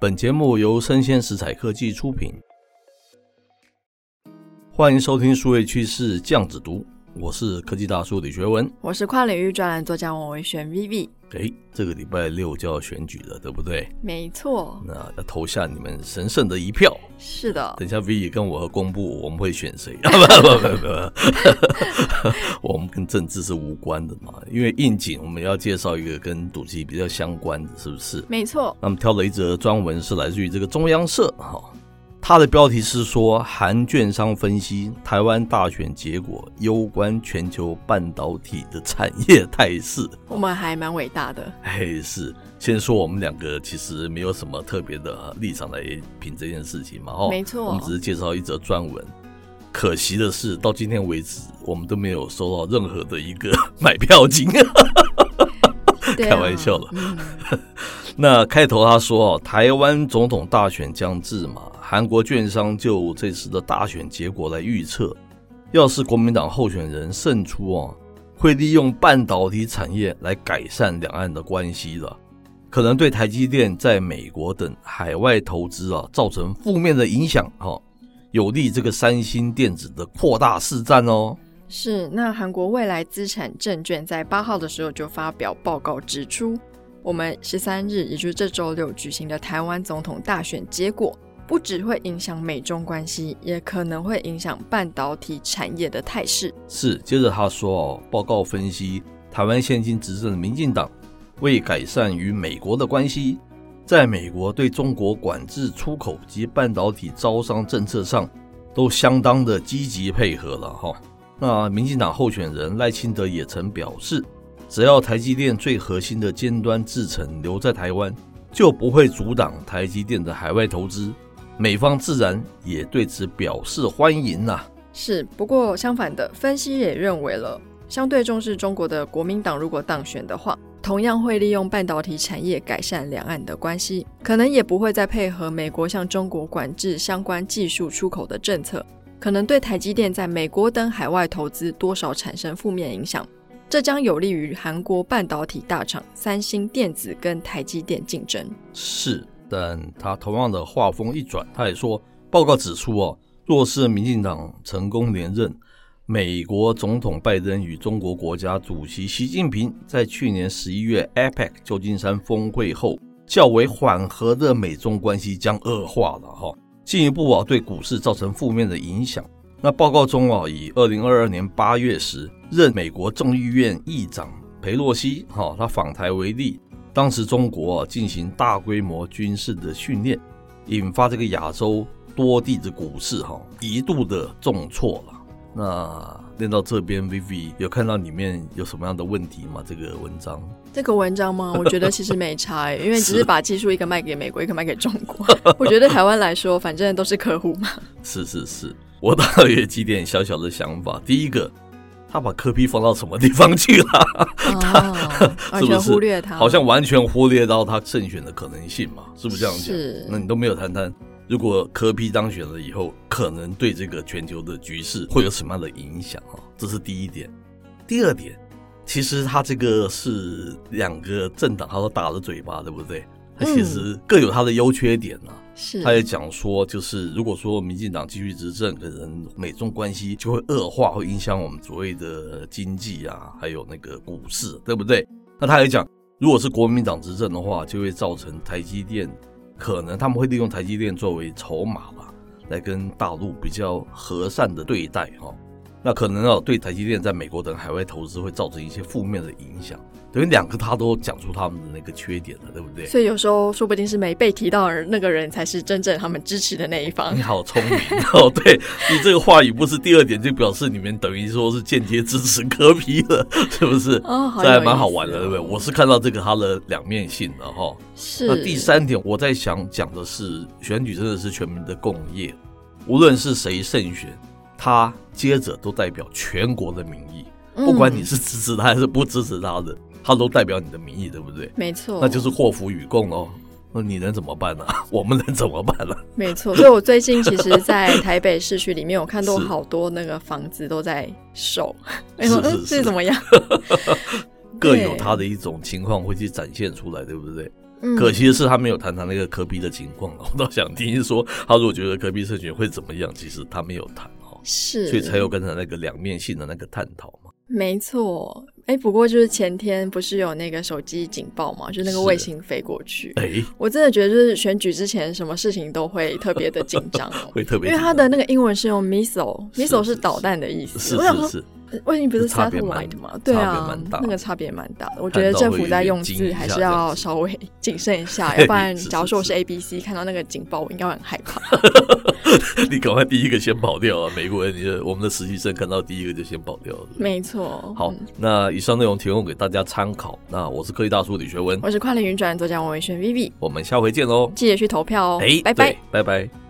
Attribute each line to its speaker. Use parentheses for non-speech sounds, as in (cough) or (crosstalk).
Speaker 1: 本节目由生鲜食材科技出品，欢迎收听数位趋势酱子读，我是科技大叔李学文，
Speaker 2: 我是跨领域专栏作家王维轩 Vivi。
Speaker 1: 哎，这个礼拜六就要选举了，对不对？
Speaker 2: 没错。
Speaker 1: 那要投下你们神圣的一票。
Speaker 2: 是的。
Speaker 1: 等一下 V 跟我公布我们会选谁。(laughs) 不不不不，我们跟政治是无关的嘛。因为应景，我们要介绍一个跟赌气比较相关的，是不是？
Speaker 2: 没错。
Speaker 1: 那么挑了一则专文，是来自于这个中央社哈。它的标题是说，韩券商分析台湾大选结果攸关全球半导体的产业态势。
Speaker 2: 我们还蛮伟大的。
Speaker 1: 哎，是。先说我们两个其实没有什么特别的立场来评这件事情嘛。哦，
Speaker 2: 没错。
Speaker 1: 我们只是介绍一则专文。可惜的是，到今天为止，我们都没有收到任何的一个 (laughs) 买票金。开玩笑了。嗯、(laughs) 那开头他说，台湾总统大选将至嘛。韩国券商就这次的大选结果来预测，要是国民党候选人胜出啊，会利用半导体产业来改善两岸的关系的，可能对台积电在美国等海外投资啊造成负面的影响哈，有利这个三星电子的扩大市占哦。
Speaker 2: 是，那韩国未来资产证券在八号的时候就发表报告指出，我们十三日，也就是这周六举行的台湾总统大选结果。不只会影响美中关系，也可能会影响半导体产业的态势。
Speaker 1: 是，接着他说哦，报告分析，台湾现今执政的民进党为改善与美国的关系，在美国对中国管制出口及半导体招商政策上，都相当的积极配合了哈。那民进党候选人赖清德也曾表示，只要台积电最核心的尖端制程留在台湾，就不会阻挡台积电的海外投资。美方自然也对此表示欢迎呐、啊。
Speaker 2: 是，不过相反的分析也认为了，相对重视中国的国民党如果当选的话，同样会利用半导体产业改善两岸的关系，可能也不会再配合美国向中国管制相关技术出口的政策，可能对台积电在美国等海外投资多少产生负面影响，这将有利于韩国半导体大厂三星电子跟台积电竞争。
Speaker 1: 是。但他同样的话锋一转，他也说，报告指出哦，若是民进党成功连任，美国总统拜登与中国国家主席习近平在去年十一月 APEC 旧金山峰会后，较为缓和的美中关系将恶化了哈，进一步啊对股市造成负面的影响。那报告中啊，以二零二二年八月时任美国众议院议长裴洛西哈他访台为例。当时中国啊进行大规模军事的训练，引发这个亚洲多地的股市哈一度的重挫了。那念到这边，Vivi 有看到里面有什么样的问题吗？这个文章？
Speaker 2: 这个文章吗？(laughs) 我觉得其实没差，因为只是把技术一个卖给美国，一个卖给中国。(laughs) 我觉得台湾来说，反正都是客户嘛。
Speaker 1: 是是是，我倒有几点小小的想法。第一个。他把科比放到什么地方去了？
Speaker 2: 哦、他是不是忽略他？
Speaker 1: 好像完全忽略到他胜选的可能性嘛？是不是这样讲？
Speaker 2: 是。
Speaker 1: 那你都没有谈谈，如果科比当选了以后，可能对这个全球的局势会有什么样的影响啊？这是第一点。第二点，其实他这个是两个政党，他都打了嘴巴，对不对？他其实各有他的优缺点啊。他也讲说，就是如果说民进党继续执政，可能美中关系就会恶化，会影响我们所谓的经济啊，还有那个股市，对不对？那他也讲，如果是国民党执政的话，就会造成台积电可能他们会利用台积电作为筹码吧，来跟大陆比较和善的对待哈。那可能哦，对台积电在美国等海外投资会造成一些负面的影响。等于两个他都讲出他们的那个缺点了，对不对？
Speaker 2: 所以有时候说不定是没被提到的那个人才是真正他们支持的那一方。
Speaker 1: 你好聪明哦！对，你这个话语不是第二点，就表示你们等于说是间接支持柯 P 了，是不是？
Speaker 2: 哦，
Speaker 1: 这还蛮好玩的，对不对？我是看到这个他的两面性的哈。
Speaker 2: 是。
Speaker 1: 那第三点，我在想讲的是，选举真的是全民的共业，无论是谁胜选，他接着都代表全国的民意，不管你是支持他还是不支持他的。他都代表你的民意，对不对？
Speaker 2: 没错，
Speaker 1: 那就是祸福与共哦。那你能怎么办呢？(laughs) 我们能怎么办呢？
Speaker 2: 没错，所以我最近其实，在台北市区里面，我看到好多那个房子都在售。
Speaker 1: 是是 (laughs) 是，
Speaker 2: 是怎么样？(laughs)
Speaker 1: 各有他的一种情况会去展现出来，对不对？嗯。可惜的是，他没有谈谈那个柯 P 的情况。我倒想听说，他如果觉得柯 P 胜选会怎么样，其实他没有谈哦。
Speaker 2: 是。
Speaker 1: 所以才有刚才那个两面性的那个探讨嘛。
Speaker 2: 没错。哎，不过就是前天不是有那个手机警报嘛，就那个卫星飞过去。哎，我真的觉得就是选举之前，什么事情都会特别的紧张哦，(laughs)
Speaker 1: 会特别，
Speaker 2: 因为它的那个英文是用 missile，missile 是导弹的意思。
Speaker 1: 是是是。
Speaker 2: 卫星不是 satellite 吗？对啊，那个差别蛮大的。我觉得政府在用字还是要稍微谨慎一下，(laughs) 要不然，假如说我是 ABC，看到那个警报，我应该会很害怕。(laughs)
Speaker 1: 你赶快第一个先跑掉啊！美国人，你的我们的实习生看到第一个就先跑掉了。
Speaker 2: 没错。
Speaker 1: 好，那以上内容提供给大家参考。那我是科技大叔李学文，
Speaker 2: 我是跨领云转作家王维轩 Vivi，
Speaker 1: 我们下回见喽！
Speaker 2: 记得去投票哦。哎，拜拜，
Speaker 1: 拜拜。